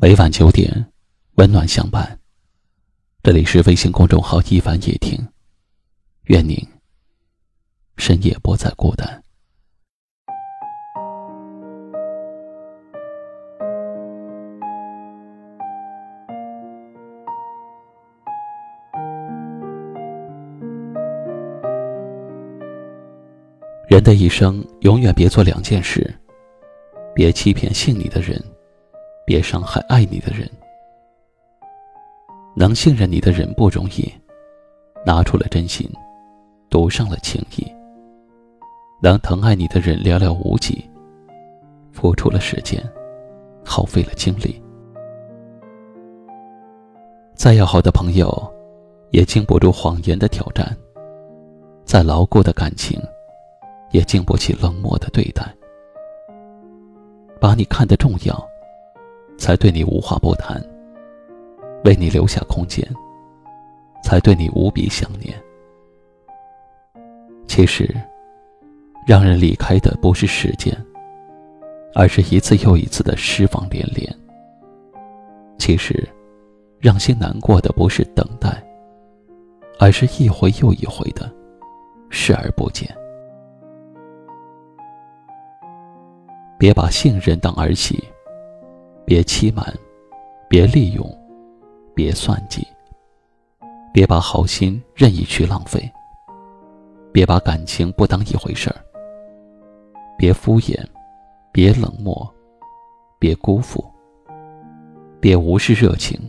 每晚九点，温暖相伴。这里是微信公众号“一凡夜听”，愿您深夜不再孤单。人的一生，永远别做两件事：别欺骗信你的人，别伤害爱你的人。能信任你的人不容易，拿出了真心，赌上了情谊；能疼爱你的人寥寥无几，付出了时间，耗费了精力。再要好的朋友，也经不住谎言的挑战；再牢固的感情，也经不起冷漠的对待，把你看得重要，才对你无话不谈；为你留下空间，才对你无比想念。其实，让人离开的不是时间，而是一次又一次的失望连连。其实，让心难过的不是等待，而是一回又一回的视而不见。别把信任当儿戏，别欺瞒，别利用，别算计，别把好心任意去浪费，别把感情不当一回事儿，别敷衍，别冷漠，别辜负，别无视热情，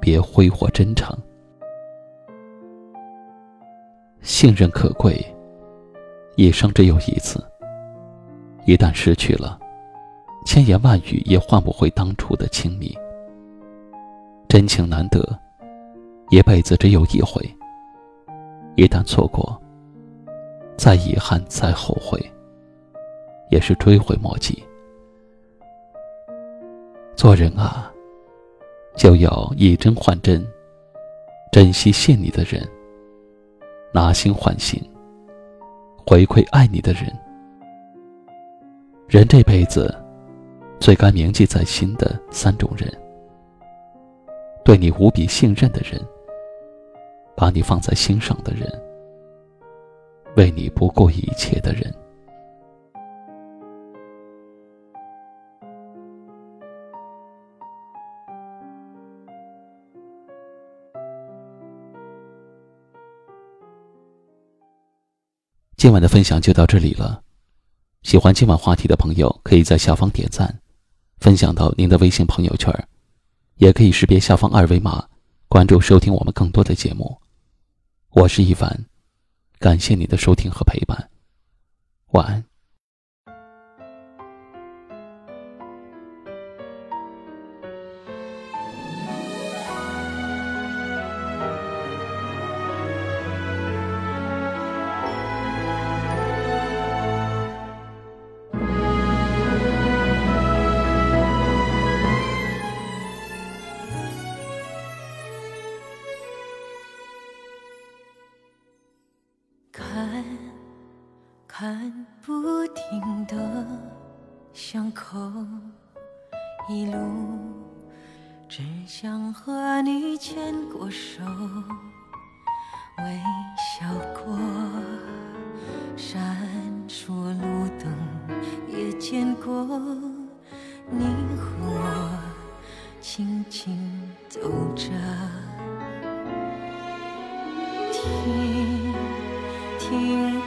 别挥霍真诚。信任可贵，一生只有一次。一旦失去了，千言万语也换不回当初的亲密。真情难得，一辈子只有一回。一旦错过，再遗憾再后悔，也是追悔莫及。做人啊，就要以真换真，珍惜信你的人，拿心换心，回馈爱你的人。人这辈子，最该铭记在心的三种人：对你无比信任的人，把你放在心上的人，为你不顾一切的人。今晚的分享就到这里了。喜欢今晚话题的朋友，可以在下方点赞，分享到您的微信朋友圈，也可以识别下方二维码关注收听我们更多的节目。我是一凡，感谢你的收听和陪伴，晚安。看不停的巷口，一路只想和你牵过手，微笑过，闪烁路灯也见过，你和我轻轻走着，听听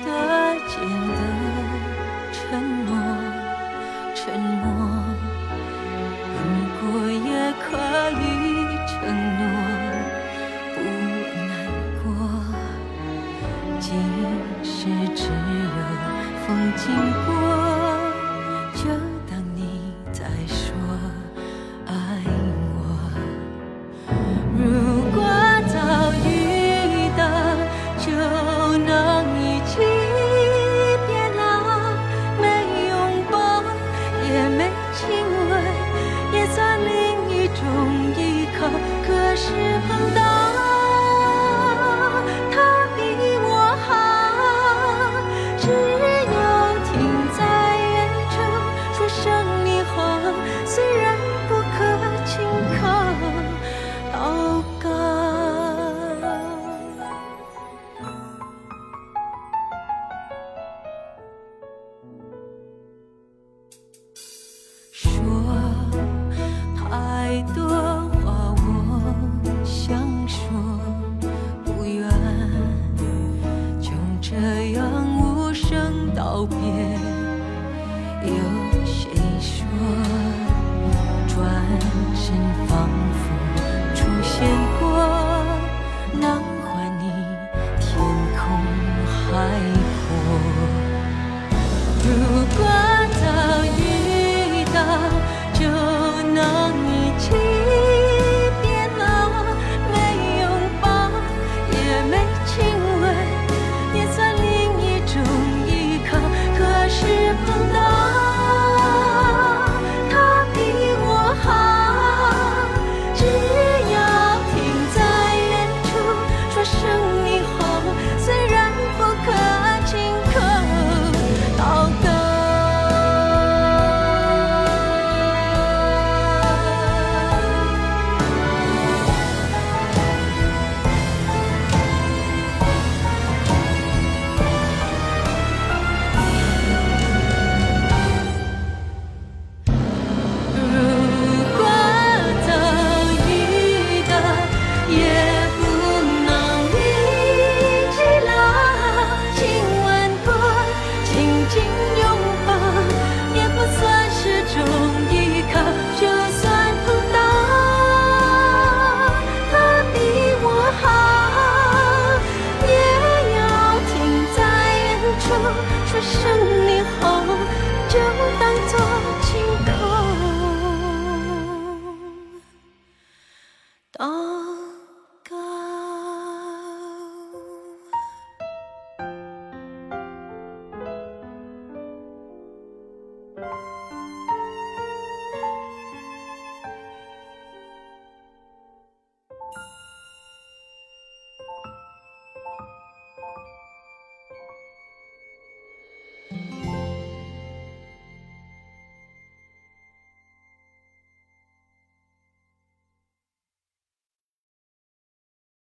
同一口，可是碰到。